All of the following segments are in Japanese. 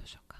どしうか？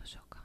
Photoshop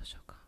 どうしようか。